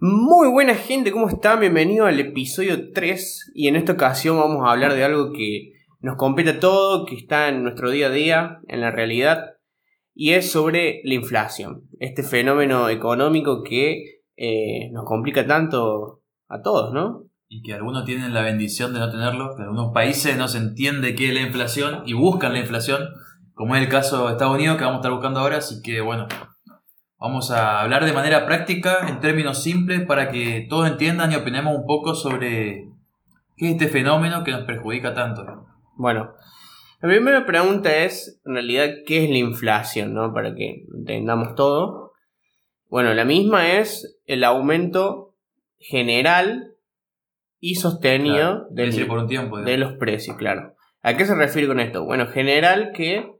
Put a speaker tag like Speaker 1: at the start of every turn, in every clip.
Speaker 1: Muy buena gente, ¿cómo están? Bienvenido al episodio 3 y en esta ocasión vamos a hablar de algo que nos compete a todo, que está en nuestro día a día, en la realidad, y es sobre la inflación, este fenómeno económico que eh, nos complica tanto a todos, ¿no?
Speaker 2: Y que algunos tienen la bendición de no tenerlo, que algunos países no se entiende qué es la inflación y buscan la inflación, como es el caso de Estados Unidos que vamos a estar buscando ahora, así que bueno, Vamos a hablar de manera práctica, en términos simples, para que todos entiendan y opinemos un poco sobre qué es este fenómeno que nos perjudica tanto.
Speaker 1: Bueno, la primera pregunta es, en realidad, ¿qué es la inflación? ¿no? Para que entendamos todo. Bueno, la misma es el aumento general y sostenido
Speaker 2: por un tiempo,
Speaker 1: de los precios, claro. ¿A qué se refiere con esto? Bueno, general que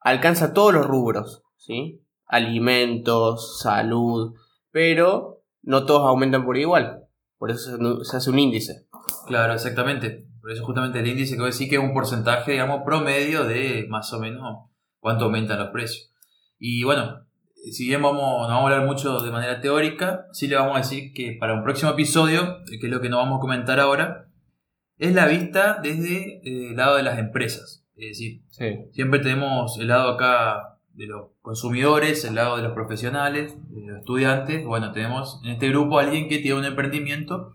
Speaker 1: alcanza todos los rubros, ¿sí? Alimentos, salud, pero no todos aumentan por igual. Por eso se hace un índice.
Speaker 2: Claro, exactamente. Por eso justamente el índice que voy a decir que es un porcentaje, digamos, promedio de más o menos cuánto aumentan los precios. Y bueno, si bien vamos, no vamos a hablar mucho de manera teórica, sí le vamos a decir que para un próximo episodio, que es lo que nos vamos a comentar ahora, es la vista desde eh, el lado de las empresas. Es decir, siempre tenemos el lado acá de los consumidores, el lado de los profesionales, de los estudiantes. Bueno, tenemos en este grupo a alguien que tiene un emprendimiento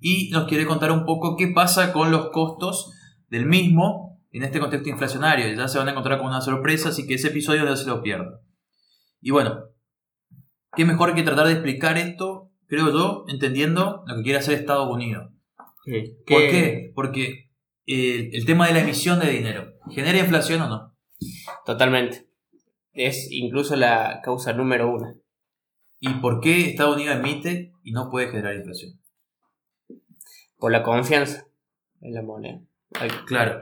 Speaker 2: y nos quiere contar un poco qué pasa con los costos del mismo en este contexto inflacionario. Ya se van a encontrar con una sorpresa, así que ese episodio no se lo pierdan. Y bueno, qué mejor que tratar de explicar esto, creo yo, entendiendo lo que quiere hacer Estados Unidos. ¿Por qué? Porque el, el tema de la emisión de dinero, ¿genera inflación o no?
Speaker 1: Totalmente es incluso la causa número uno.
Speaker 2: ¿Y por qué Estados Unidos emite y no puede generar inflación?
Speaker 1: Por la confianza en la moneda.
Speaker 2: Claro.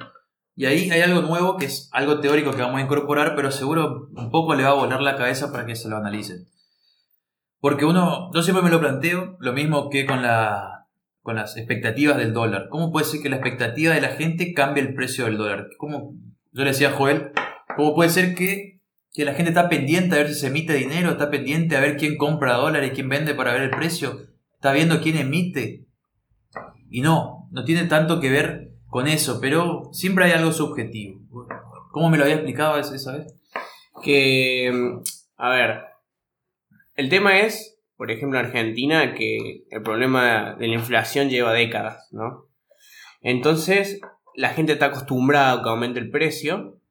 Speaker 2: Y ahí hay algo nuevo que es algo teórico que vamos a incorporar, pero seguro un poco le va a volar la cabeza para que se lo analicen. Porque uno, yo siempre me lo planteo, lo mismo que con, la, con las expectativas del dólar. ¿Cómo puede ser que la expectativa de la gente cambie el precio del dólar? ¿Cómo, yo le decía a Joel, ¿cómo puede ser que que la gente está pendiente a ver si se emite dinero, está pendiente a ver quién compra dólares, quién vende para ver el precio, está viendo quién emite. Y no, no tiene tanto que ver con eso, pero siempre hay algo subjetivo. ¿Cómo me lo había explicado esa vez?
Speaker 1: Que, a ver, el tema es, por ejemplo, en Argentina, que el problema de la inflación lleva décadas, ¿no? Entonces, la gente está acostumbrada a que aumente el precio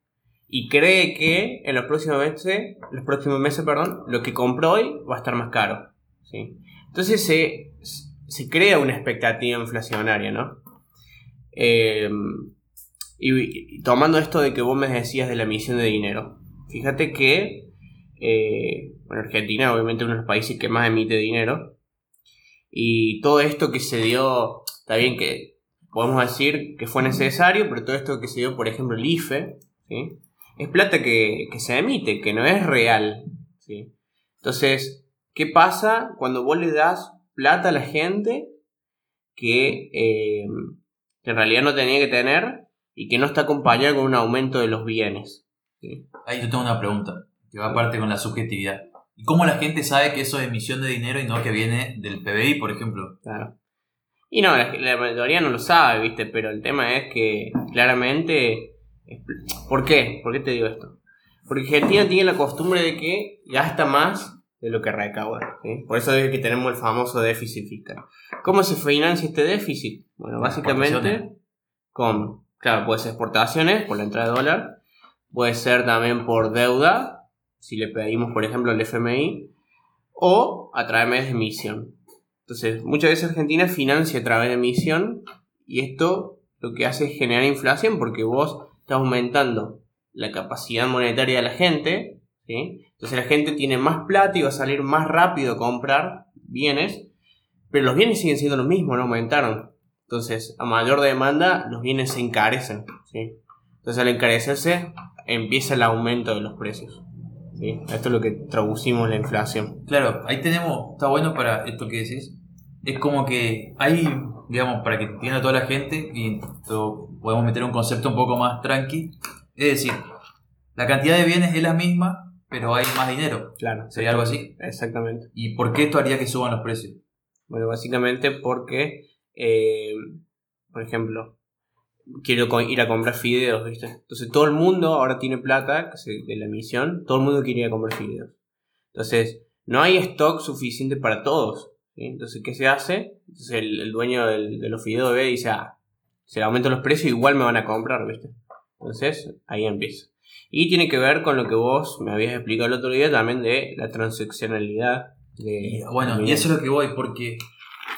Speaker 1: y cree que en los próximos meses, los próximos meses, perdón, lo que compró hoy va a estar más caro. ¿sí? Entonces se, se crea una expectativa inflacionaria, ¿no? Eh, y, tomando esto de que vos me decías de la emisión de dinero, fíjate que eh, bueno, Argentina obviamente uno de los países que más emite dinero y todo esto que se dio, está bien que podemos decir que fue necesario, pero todo esto que se dio, por ejemplo, el IFE, ¿sí? Es plata que, se emite, que no es real. ¿sí? Entonces, ¿qué pasa cuando vos le das plata a la gente que, eh, en realidad no tenía que tener y que no está acompañada con un aumento de los bienes?
Speaker 2: Ahí yo tengo una pregunta, que va aparte con la subjetividad. ¿Y cómo la gente sabe que eso es emisión de dinero y no que viene del PBI, por ejemplo?
Speaker 1: Claro. Y no, la, la mayoría no lo sabe, ¿viste? Pero el tema es que claramente ¿Por qué? ¿Por qué te digo esto? Porque Argentina tiene la costumbre de que gasta más de lo que recauda. Por eso es que tenemos el famoso déficit fiscal. ¿Cómo se financia este déficit? Bueno, básicamente con, claro, puede ser exportaciones por la entrada de dólar, puede ser también por deuda, si le pedimos, por ejemplo, el FMI, o a través de emisión. Entonces, muchas veces Argentina financia a través de emisión y esto lo que hace es generar inflación porque vos está aumentando la capacidad monetaria de la gente, entonces la gente tiene más plata y va a salir más rápido a comprar bienes, pero los bienes siguen siendo los mismos, no aumentaron. Entonces, a mayor demanda, los bienes se encarecen. Entonces, al encarecerse, empieza el aumento de los precios. Esto es lo que traducimos la inflación.
Speaker 2: Claro, ahí tenemos, está bueno para esto que decís. Es como que hay digamos, para que entienda toda la gente y podemos meter un concepto un poco más tranqui. Es decir, la cantidad de bienes es la misma, pero hay más dinero.
Speaker 1: Claro.
Speaker 2: ¿Sería algo así?
Speaker 1: Exactamente.
Speaker 2: ¿Y por qué esto haría que suban los precios?
Speaker 1: Bueno, básicamente porque, eh, por ejemplo, quiero ir a comprar fideos, ¿viste? Entonces todo el mundo ahora tiene plata de la emisión, todo el mundo quiere ir a comprar fideos. Entonces, no hay stock suficiente para todos. ¿sí? Entonces, ¿qué se hace? Entonces el, el dueño del- de los fideos ve y dice, ah, se le aumentan los precios, igual me van a comprar, ¿viste? Entonces, ahí empieza. Y tiene que ver con lo que vos me habías explicado el otro día también de la transaccionalidad. De,
Speaker 2: bueno, y eso es lo que voy, porque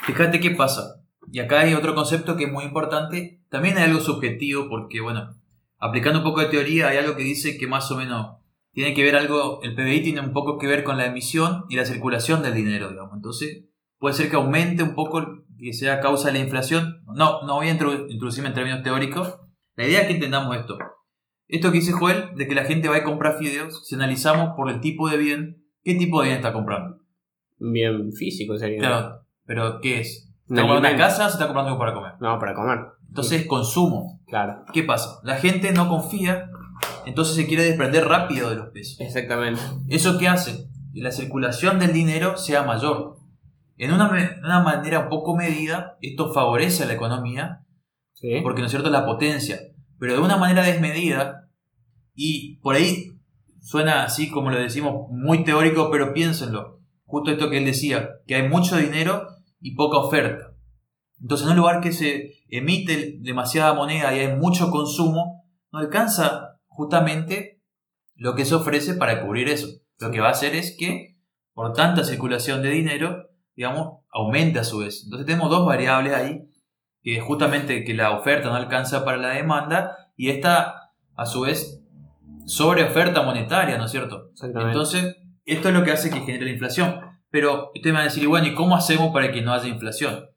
Speaker 2: fíjate qué pasa. Y acá hay otro concepto que es muy importante. También hay algo subjetivo, porque, bueno, aplicando un poco de teoría, hay algo que dice que más o menos tiene que ver algo, el PBI tiene un poco que ver con la emisión y la circulación del dinero, digamos. Entonces, puede ser que aumente un poco, que sea causa de la inflación. No, no voy a introdu- introducirme en términos teóricos. La idea es que entendamos esto. Esto que dice Joel, de que la gente va a comprar fideos, si analizamos por el tipo de bien, ¿qué tipo de bien está comprando?
Speaker 1: Bien físico sería.
Speaker 2: Claro, pero ¿qué es? ¿Está comprando una casa o se está comprando algo para comer?
Speaker 1: No, para comer.
Speaker 2: Entonces, consumo.
Speaker 1: Claro.
Speaker 2: ¿Qué pasa? La gente no confía, entonces se quiere desprender rápido de los pesos.
Speaker 1: Exactamente.
Speaker 2: ¿Eso qué hace? Que la circulación del dinero sea mayor. En una, una manera un poco medida, esto favorece a la economía,
Speaker 1: Sí.
Speaker 2: porque no es cierto la potencia, pero de una manera desmedida, y por ahí suena así como lo decimos, muy teórico, pero piénsenlo. Justo esto que él decía, que hay mucho dinero y poca oferta. Entonces, en un lugar que se emite demasiada moneda y hay mucho consumo, no alcanza justamente lo que se ofrece para cubrir eso. Lo que va a hacer es que, por tanta circulación de dinero, digamos, aumente a su vez. Entonces, tenemos dos variables ahí, que es justamente que la oferta no alcanza para la demanda y esta, a su vez, sobre oferta monetaria, ¿no es cierto? Entonces, esto es lo que hace que genere la inflación. Pero ustedes me van a decir, y bueno, ¿y cómo hacemos para que no haya inflación?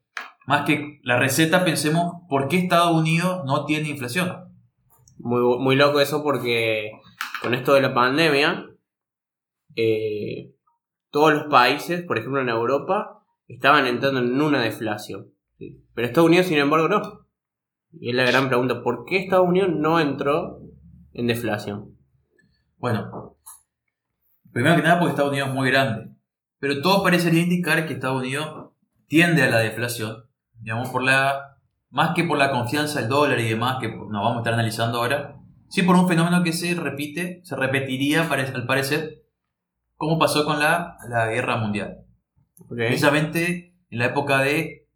Speaker 2: Más que la receta, pensemos, ¿por qué Estados Unidos no tiene inflación?
Speaker 1: muy, muy loco eso porque con esto de la pandemia, eh, todos los países, por ejemplo en Europa, estaban entrando en una deflación. Pero Estados Unidos, sin embargo, no. Y es la gran pregunta, ¿por qué Estados Unidos no entró en deflación?
Speaker 2: Bueno, primero que nada porque Estados Unidos es muy grande. Pero todo parecería indicar que Estados Unidos tiende a la deflación. Digamos, por la, más que por la confianza del dólar y demás, que nos vamos a estar analizando ahora. Sí por un fenómeno que se repite, se repetiría al parecer, como pasó con la, la guerra mundial. Precisamente en la época de,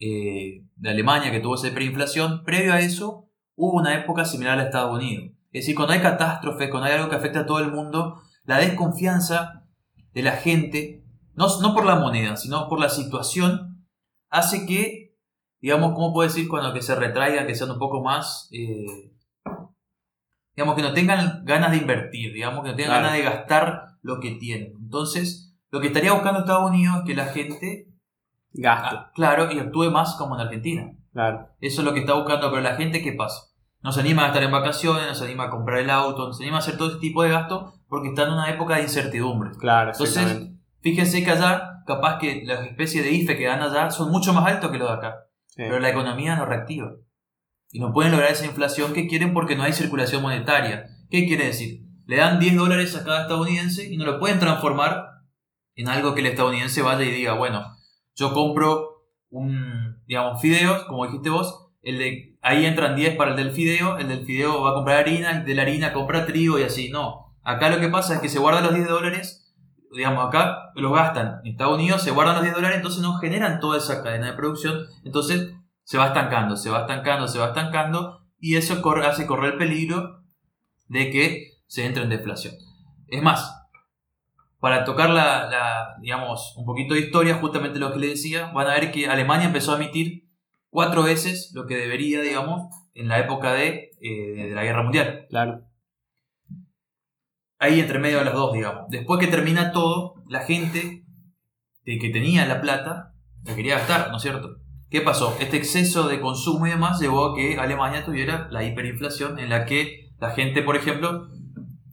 Speaker 2: eh, de Alemania que tuvo esa hiperinflación, previo a eso hubo una época similar a Estados Unidos. Es decir, cuando hay catástrofes, cuando hay algo que afecta a todo el mundo, la desconfianza de la gente, no, no por la moneda, sino por la situación, hace que, digamos, ¿cómo puedo decir? Cuando que se retraigan, que sean un poco más, eh, digamos, que no tengan ganas de invertir, digamos, que no tengan
Speaker 1: Claro.
Speaker 2: ganas de gastar lo que tienen. Entonces, lo que estaría buscando Estados Unidos es que la gente,
Speaker 1: Gasto.
Speaker 2: ah, claro, y actúe más como en Argentina.
Speaker 1: Claro.
Speaker 2: Eso es lo que está buscando, pero la gente, ¿qué pasa? No se anima a estar en vacaciones, no se anima a comprar el auto, no se anima a hacer todo ese tipo de gastos porque está en una época de incertidumbre.
Speaker 1: Claro,
Speaker 2: Entonces, fíjense que allá, capaz que las especies de IFE que dan allá son mucho más altos que los de acá,
Speaker 1: Sí.
Speaker 2: pero la economía no reactiva. Y no pueden lograr esa inflación que quieren porque no hay circulación monetaria. ¿Qué quiere decir? Le dan 10 dólares a cada estadounidense y no lo pueden transformar en algo que el estadounidense vaya y diga, bueno, yo compro un, digamos, fideos, como dijiste vos, el de, ahí entran 10 para el del fideo, el del fideo va a comprar harina, el de la harina compra trigo y así. No, acá lo que pasa es que se guardan los 10 dólares, digamos, acá los gastan. En Estados Unidos se guardan los 10 dólares, entonces no generan toda esa cadena de producción, entonces se va estancando, se va estancando, se va estancando y eso corre- hace correr el peligro de que se entre en deflación. Es más, para tocar la, la, digamos, un poquito de historia, justamente lo que le decía, van a ver que Alemania empezó a emitir cuatro veces lo que debería, digamos, en la época de, eh, de la Guerra Mundial.
Speaker 1: Claro.
Speaker 2: Ahí entre medio de las dos, digamos. Después que termina todo, la gente de que tenía la plata la quería gastar, ¿no es cierto? ¿Qué pasó? Este exceso de consumo y demás llevó a que Alemania tuviera la hiperinflación en la que la gente, por ejemplo,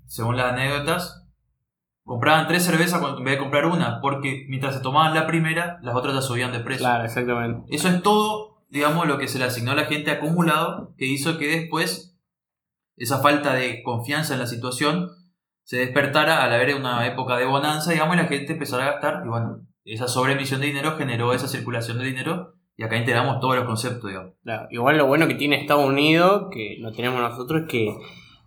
Speaker 2: según las anécdotas, compraban tres cervezas en vez de comprar una, porque mientras se tomaban la primera, las otras ya subían de precio.
Speaker 1: Claro, exactamente.
Speaker 2: Eso es todo, digamos, lo que se le asignó a la gente acumulado, que hizo que después esa falta de confianza en la situación se despertara al haber una época de bonanza, digamos, y la gente empezara a gastar, y bueno, esa sobreemisión de dinero generó esa circulación de dinero, y acá integramos todos los conceptos, digamos.
Speaker 1: Claro, igual lo bueno que tiene Estados Unidos, que lo tenemos nosotros, es que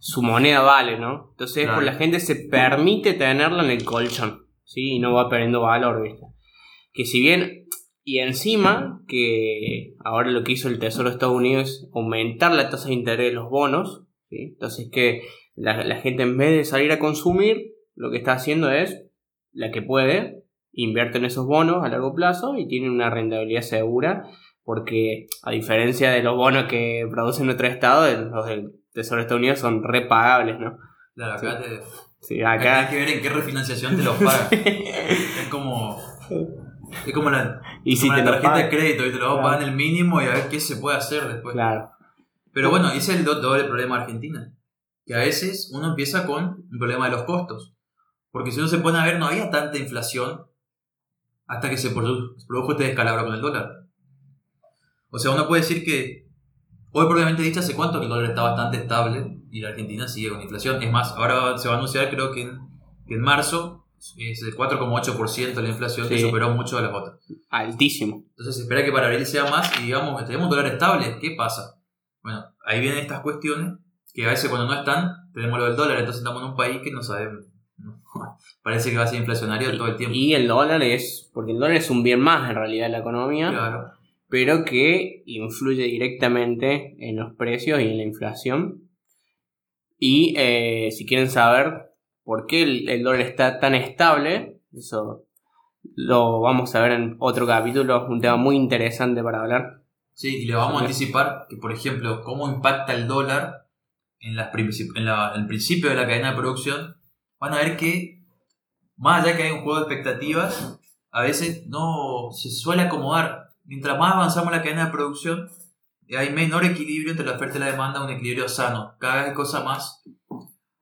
Speaker 1: su moneda vale, ¿no? Entonces
Speaker 2: Claro.
Speaker 1: pues, la gente se permite tenerla en el colchón, ¿sí? Y no va perdiendo valor, ¿viste? Que si bien, y encima, que ahora lo que hizo el Tesoro de Estados Unidos es aumentar la tasa de interés de los bonos, ¿sí? Entonces que la, la gente en vez de salir a consumir, lo que está haciendo es, la que puede, invierte en esos bonos a largo plazo y tiene una rentabilidad segura porque a diferencia de los bonos que producen nuestro estado, los del Tesoro de Estados Unidos son repagables, ¿no?
Speaker 2: Claro, acá, te,
Speaker 1: Sí,
Speaker 2: acá hay que ver en qué refinanciación te los pagan. es como. Es como la,
Speaker 1: y
Speaker 2: como tarjeta de crédito, y te lo
Speaker 1: Claro.
Speaker 2: pagan el mínimo y a ver qué se puede hacer después.
Speaker 1: claro.
Speaker 2: Pero bueno, ese es el do- doble problema de Argentina. Que a veces uno empieza con un problema de los costos. Porque si uno se pone a ver, no había tanta inflación hasta que se produ- se produjo este descalabro con el dólar. O sea, uno puede decir que hoy propiamente dicho hace cuánto que el dólar está bastante estable y la Argentina sigue con inflación. Es más, ahora se va a anunciar creo que en, que en marzo es el 4,8% la inflación que superó mucho a las otras.
Speaker 1: Altísimo.
Speaker 2: Entonces se espera que para abril sea más y digamos, tenemos un dólar estable. ¿Qué pasa? Bueno, ahí vienen estas cuestiones que a veces cuando no están, tenemos lo del dólar, entonces estamos en un país que no sabemos. Parece que va a ser inflacionario todo el tiempo.
Speaker 1: Y el dólar es, porque el dólar es un bien más en realidad en la economía,
Speaker 2: Claro.
Speaker 1: pero que influye directamente en los precios y en la inflación. Y eh, si quieren saber por qué el, el dólar está tan estable, eso lo vamos a ver en otro capítulo, un tema muy interesante para hablar.
Speaker 2: Sí, y le vamos a anticipar que, por ejemplo, cómo impacta el dólar en, las princip- en, la- en el principio de la cadena de producción. Van a ver que, más allá que hay un juego de expectativas, a veces no se suele acomodar. Mientras más avanzamos en la cadena de producción, hay menor equilibrio entre la oferta y la demanda, un equilibrio sano. Cada vez hay cosas más,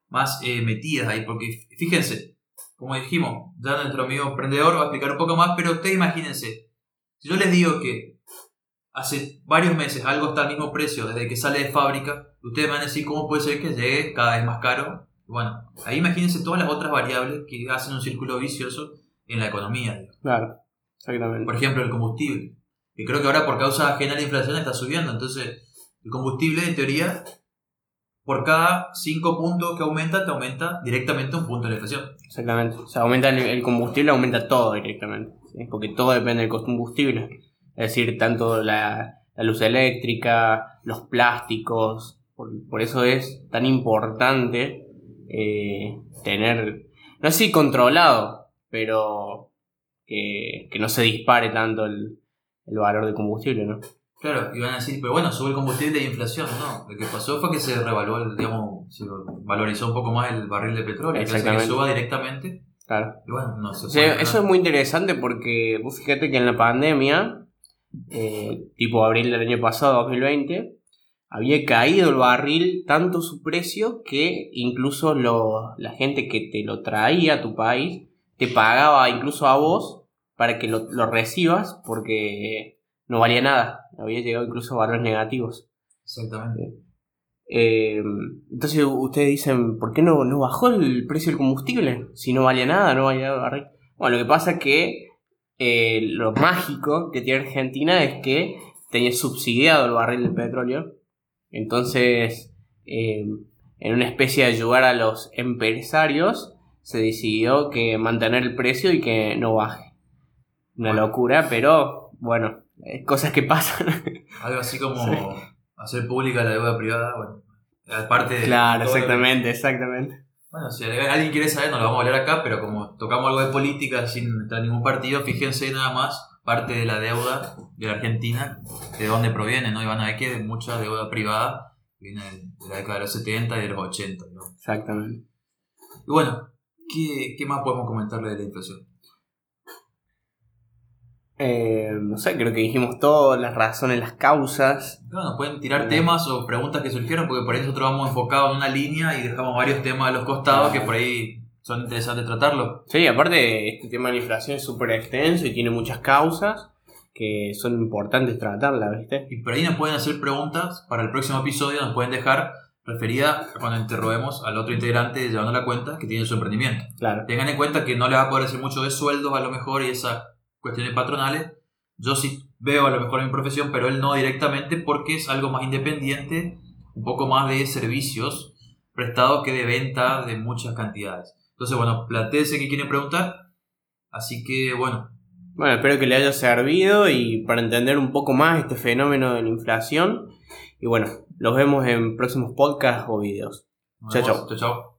Speaker 2: más eh, metidas ahí, porque fíjense, como dijimos, ya nuestro amigo emprendedor va a explicar un poco más, pero ustedes imagínense, si yo les digo que hace varios meses algo está al mismo precio desde que sale de fábrica, ustedes van a decir cómo puede ser que llegue cada vez más caro. Bueno, ahí imagínense todas las otras variables que hacen un círculo vicioso en la economía. digamos.
Speaker 1: Claro, exactamente.
Speaker 2: Por ejemplo, el combustible, que creo que ahora por causa ajena a la inflación está subiendo. Entonces, el combustible, en teoría, por cada 5 puntos que aumenta, te aumenta directamente un punto de la inflación.
Speaker 1: Exactamente. O sea, aumenta el, el combustible, aumenta todo directamente. ¿sí? Porque todo depende del combustible. Es decir, tanto la, la luz eléctrica, los plásticos. Por, por eso es tan importante eh, tener, no sé si controlado, pero que, que no se dispare tanto el, el valor del combustible, ¿no?
Speaker 2: Claro, y van a decir, pero bueno, sube el combustible y inflación. No, lo que pasó fue que se revaluó, el, digamos, se valorizó un poco más el barril de petróleo. que hace que suba directamente.
Speaker 1: Claro.
Speaker 2: Y bueno, no se
Speaker 1: O sea,
Speaker 2: puede
Speaker 1: eso es muy interesante porque vos fíjate que en la pandemia, eh, tipo abril del año pasado, 2020, había caído el barril tanto su precio que incluso lo- la gente que te lo traía a tu país te pagaba incluso a vos para que lo, lo recibas porque no valía nada. Había llegado incluso a valores negativos.
Speaker 2: Exactamente.
Speaker 1: Eh, entonces ustedes dicen, ¿por qué no, no bajó el precio del combustible? Si no valía nada, no valía el barril. Bueno, lo que pasa es que eh, lo mágico que tiene Argentina es que tenía subsidiado el barril de petróleo. Entonces, eh, en una especie de ayudar a los empresarios, se decidió que mantener el precio y que no baje. Una
Speaker 2: Bueno.
Speaker 1: locura, pero bueno, eh, cosas que pasan.
Speaker 2: Algo así como
Speaker 1: Sí.
Speaker 2: hacer pública la deuda privada, bueno. Aparte de
Speaker 1: claro,
Speaker 2: que-
Speaker 1: exactamente, exactamente.
Speaker 2: Bueno, si alguien quiere saber, no lo vamos a hablar acá, pero como tocamos algo de política sin estar en ningún partido, fíjense nada más parte de la deuda de la Argentina, de dónde proviene, ¿no? Y van a ver que mucha deuda privada viene de la década de los 70 y de los 80, ¿no?
Speaker 1: Exactamente.
Speaker 2: Y bueno, ¿qué, qué más podemos comentarle de la inflación?
Speaker 1: Eh, no sé, creo que dijimos todo, las razones, las causas.
Speaker 2: Bueno, pueden tirar
Speaker 1: Bien.
Speaker 2: temas o preguntas que surgieron, porque por ahí nosotros vamos enfocados en una línea y dejamos varios temas a los costados que por ahí son interesantes tratarlos.
Speaker 1: Sí, aparte este tema de la inflación es súper extenso y tiene muchas causas que son importantes tratarlas, ¿viste?
Speaker 2: Y por ahí nos pueden hacer preguntas para el próximo episodio, nos pueden dejar referida cuando interroguemos al otro integrante llevando la cuenta que tiene su emprendimiento.
Speaker 1: Claro.
Speaker 2: Tengan en cuenta que no le va a poder decir mucho de sueldos a lo mejor y esas cuestiones patronales. Yo sí veo a lo mejor en mi profesión, pero él no directamente porque es algo más independiente, un poco más de servicios prestados que de venta de muchas cantidades. Entonces, bueno, planteese que quieren preguntar. Así que, bueno,
Speaker 1: Bueno, espero que le haya servido y para entender un poco más este fenómeno de la inflación. Y bueno, los vemos en próximos podcasts o videos. Chao, chao.
Speaker 2: Chao, chao.